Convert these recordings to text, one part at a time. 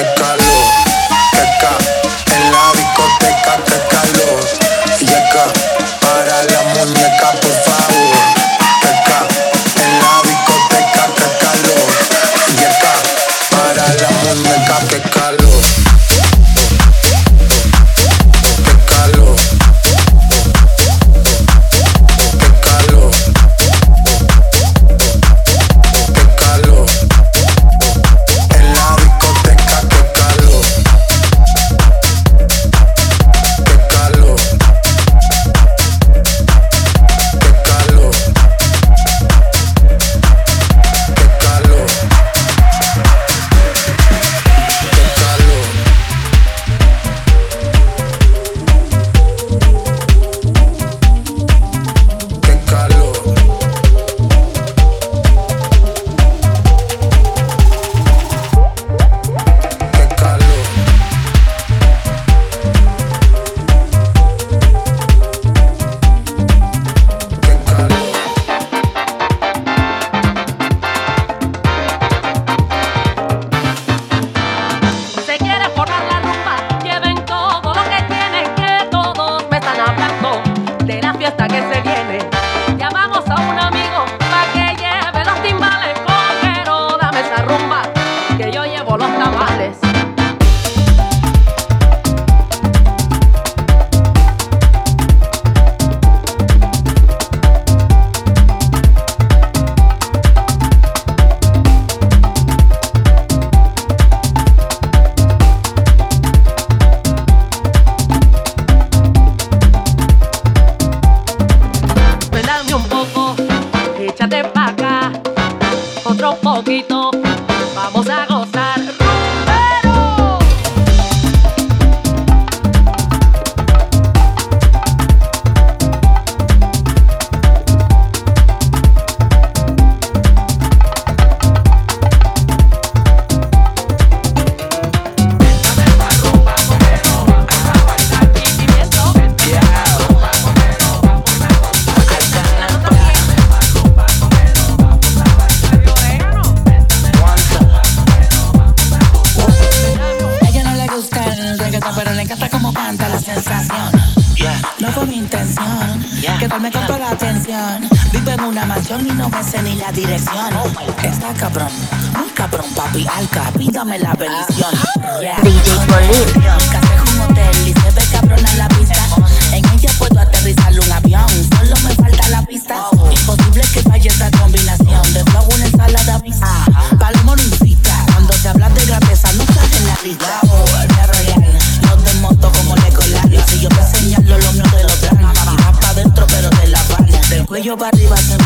qué calor, qué calor. quitado. Never again. Los desmonto como le colan. Si yo te señalo, los míos te lo traen. Vas pa' dentro, pero te la van. Del cuello para arriba se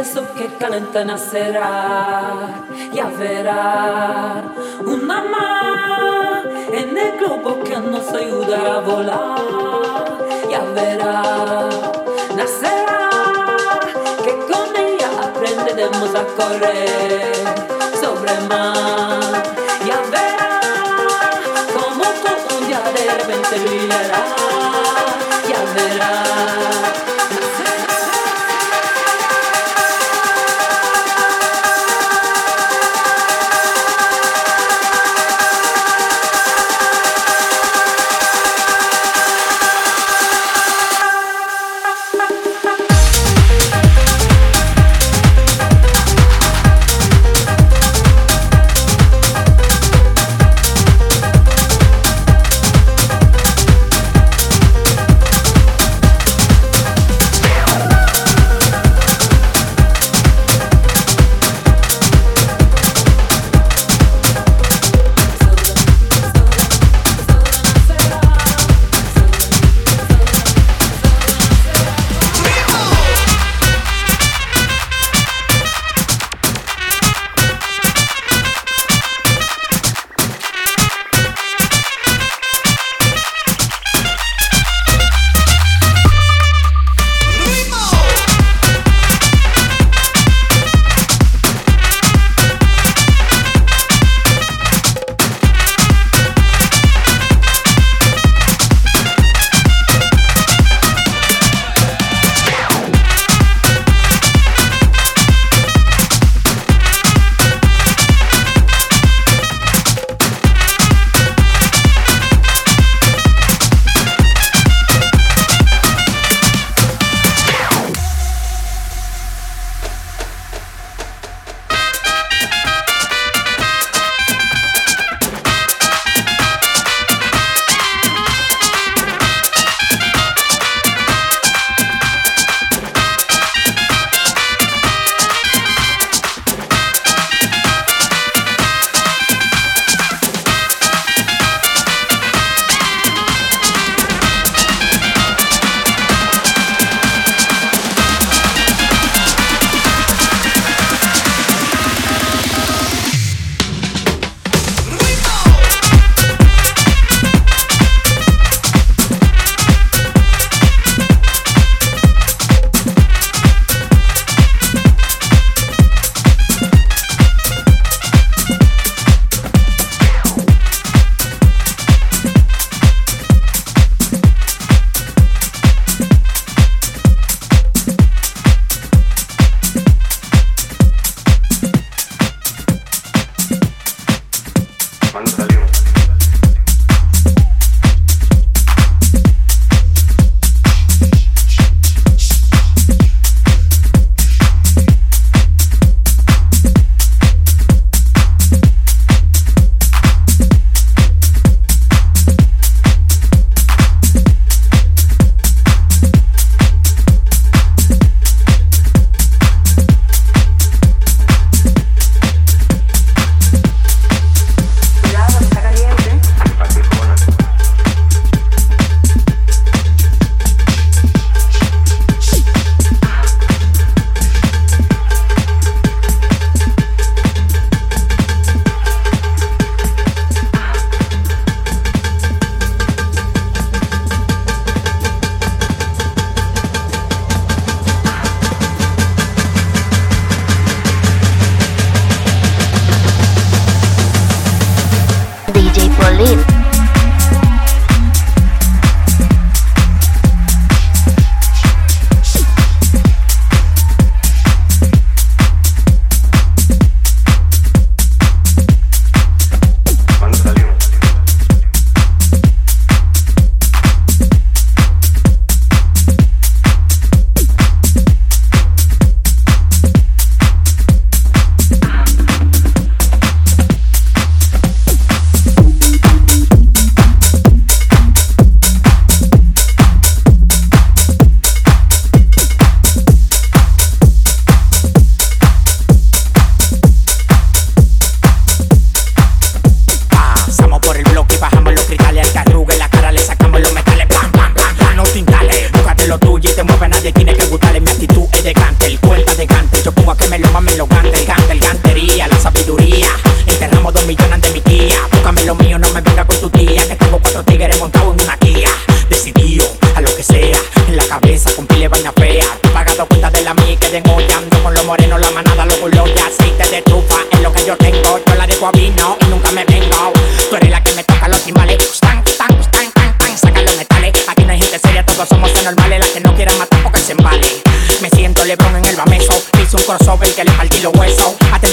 eso que calenta nacerá, ya verá una más en el globo que nos ayuda a volar, ya verá, nacerá, que con ella aprenderemos a correr sobre el mar, ya verá, como todo un día de repente brillará, ya verá.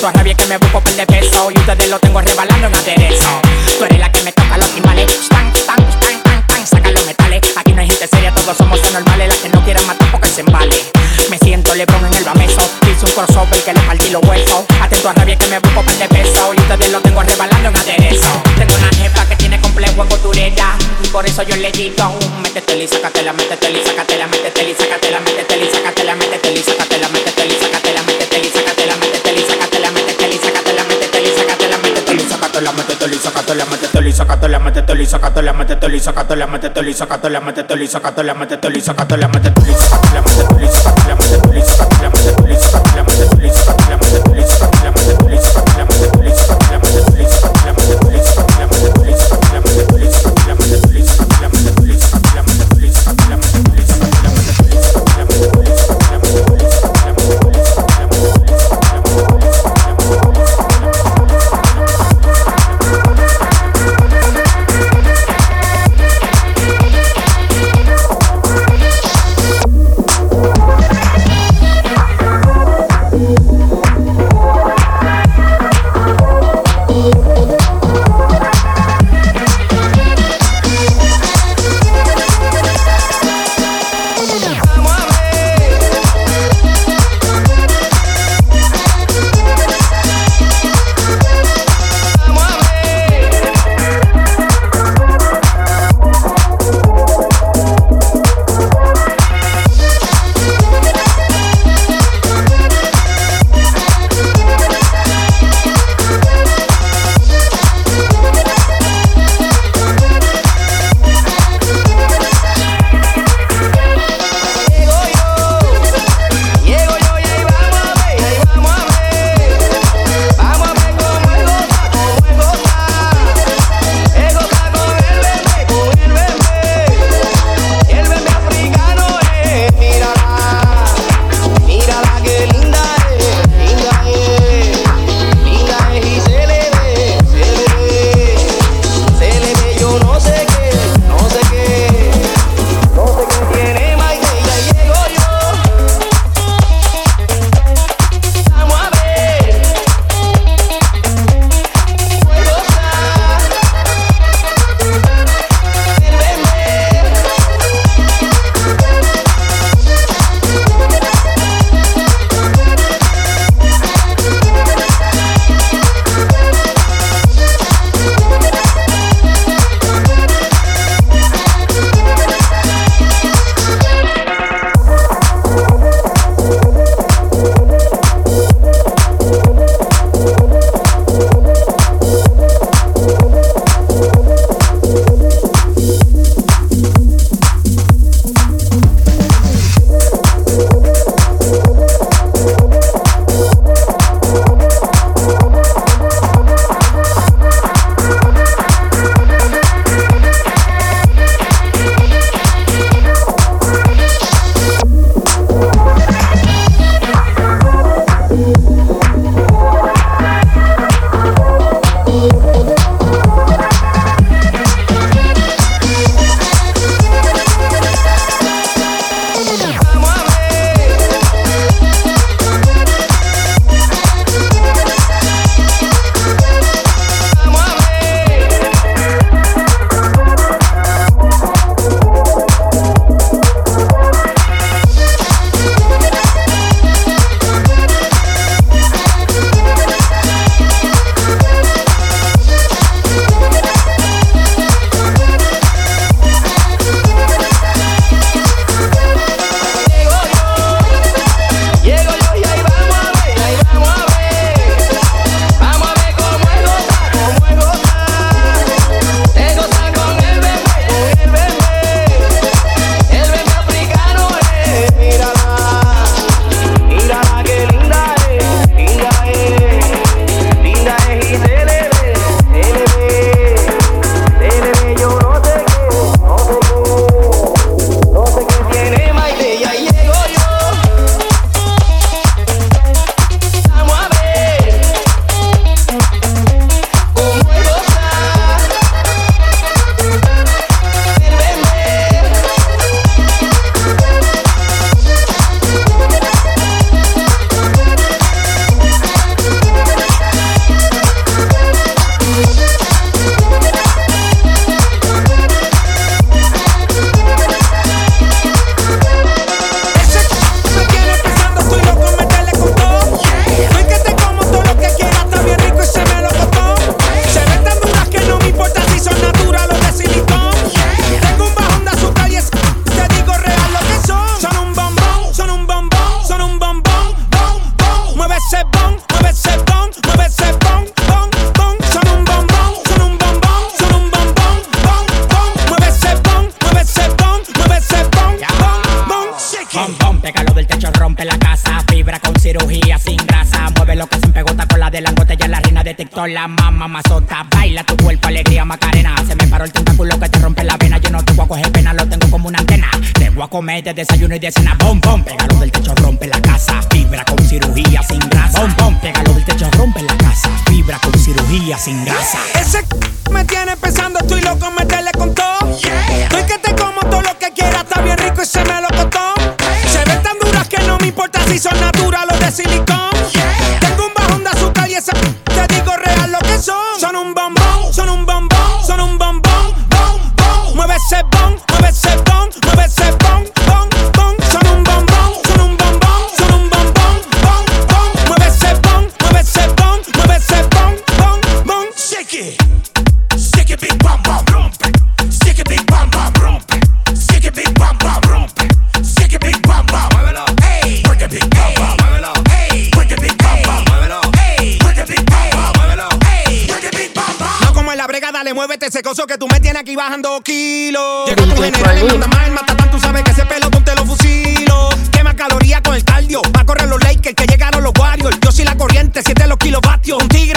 A rabia que me busco de peso. Y ustedes lo tengo rebalando en aderezo. Tú eres la que me toca los timbales. Stan, stan, stan, stan, stan. Saca los metales. Aquí no hay gente seria, todos somos anormales. Las que no quieran matar porque se embale. Me siento Lebron en el bameso. Hice un crossover que le partí los huesos. Atento a rabia que me busco de peso. Y ustedes lo tengo rebalando en aderezo. Tengo una jefa que tiene complejo en costurera. Y por eso yo le digo, métete y sácatela, métete y sácatela, métete y sácatela, métete y sácatela, métete y sácatela, métetelo y sacatola, métetelo y sacatola, métetelo y sacatola, métetelo y sacatola, métetelo y sacatola, métetelo y sacatola, métetelo y sacatola, métetelo y sacatola, métetelo y sacatola, métetelo y sacatola, métetelo y sacatola, la mamá mazota. Baila tu cuerpo, alegría, macarena. Se me paró el tentáculo que te rompe la vena. Yo no te voy a coger pena, lo tengo como una antena. Te voy a comer de desayuno y de cena. Bom, bom, pégalo del techo, rompe la casa. Fibra con cirugía sin grasa. Bom, bom, pégalo del techo, rompe la casa. Fibra con cirugía sin grasa. Ese me tiene pensando, estoy loco, meterle con todo. Estoy que te como todo lo que quieras, está bien rico y se me lo costó. Se ven tan duras que no me importa si son naturales o de silicón. Más, mata pan, tú sabes que ese pelo te lo fusilo. Quema calorías con el cardio, va a correr los Lakers que llegaron los Warriors. Yo soy la corriente, siete los kilovatios. Un tigre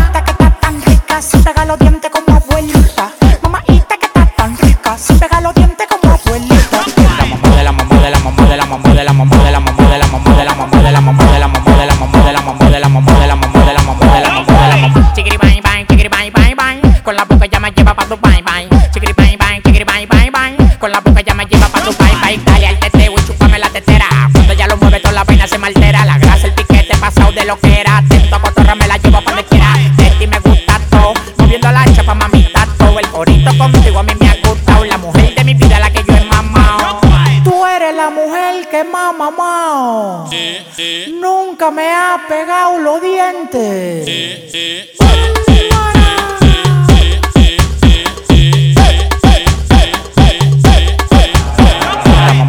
pasado de lo que era. Atento a cotorra me la llevo pa' donde quiera. De ti me gusta todo. Moviendo la chapa, mamita todo. El corito contigo a mí me ha gustado. La mujer de mi vida, la que yo he mamado. Tú eres la mujer que más mamado. Nunca me ha pegado los dientes. la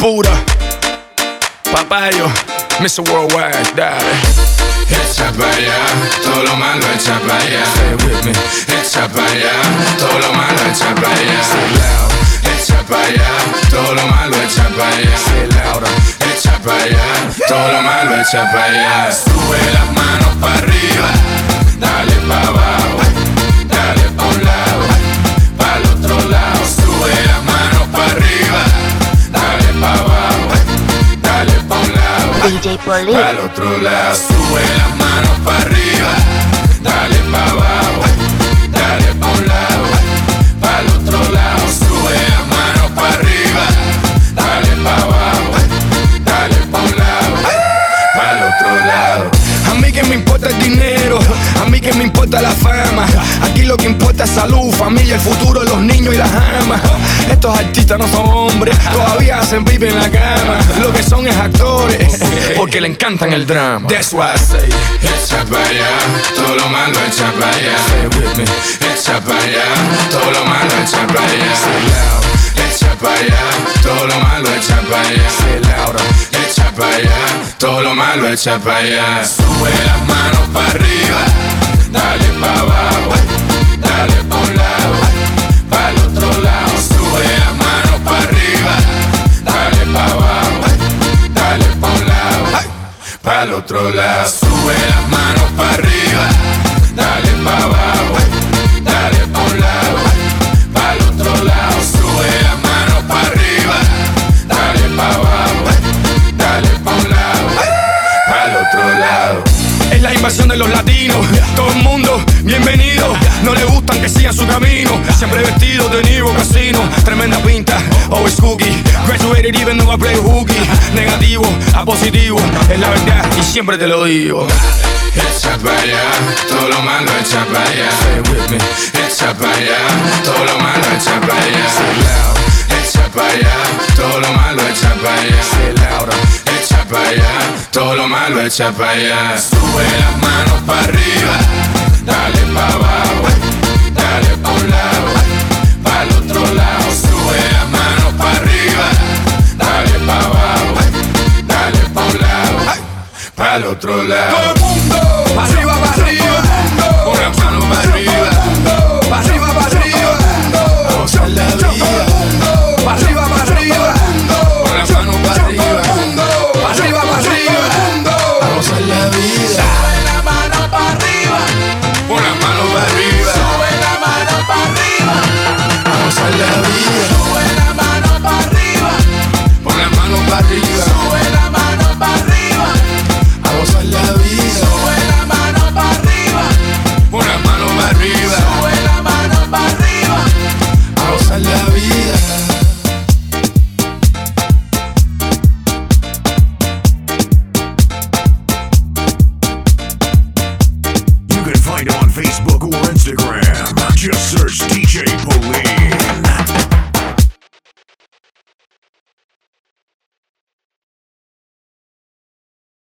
Buda. Papayo. Mr. Worldwide. Dale. Echa para allá, todo lo malo echa para allá. Say it with me. Echa para allá, todo lo malo echa para allá. Echa para allá, todo lo malo echa para allá. Say. Echa para allá, todo lo malo echa para allá. Sube las manos para arriba, dale para abajo, Paulín. Al otro lado, sube las manos para arriba, que me importa la fama. Aquí lo que importa es salud, familia, el futuro, los niños y las amas. Estos artistas no son hombres, todavía hacen pipi en la cama. Lo que son es actores, porque le encantan el drama. That's why I say, Echa para allá, todo lo malo echa para allá. Echa para allá, todo lo malo echa para allá. Echa para allá, todo lo malo echa para allá. Echa para allá, todo lo malo echa para allá. Sube las manos para arriba, dale pa' abajo, dale pa' un lado, pa' el otro lado, sube las manos pa' arriba, dale pa' abajo, dale pa' un lado, pa' el otro lado, sube las manos pa' arriba, dale pa' abajo, invasión de los latinos. Todo el mundo, bienvenido. No le gustan que sigan su camino. Siempre vestido de Niro Casino. Tremenda pinta, always cookie. Graduated even though I play hooky. Negativo a positivo. Es la verdad y siempre te lo digo. Echa pa' allá, todo lo malo echa pa' allá. Echa pa' allá, todo lo malo echa pa' allá. Echa pa' allá, todo lo malo echa pa' allá. Allá, todo lo malo echa pa' allá. Sube las manos pa' arriba, dale pa' abajo, dale pa' un lado, pa' el otro lado. Sube las manos pa' arriba, dale pa' abajo, dale pa' un lado, pa' el otro lado. Todo el mundo, pa' arriba, pa' arriba. Con las manos pa' arriba,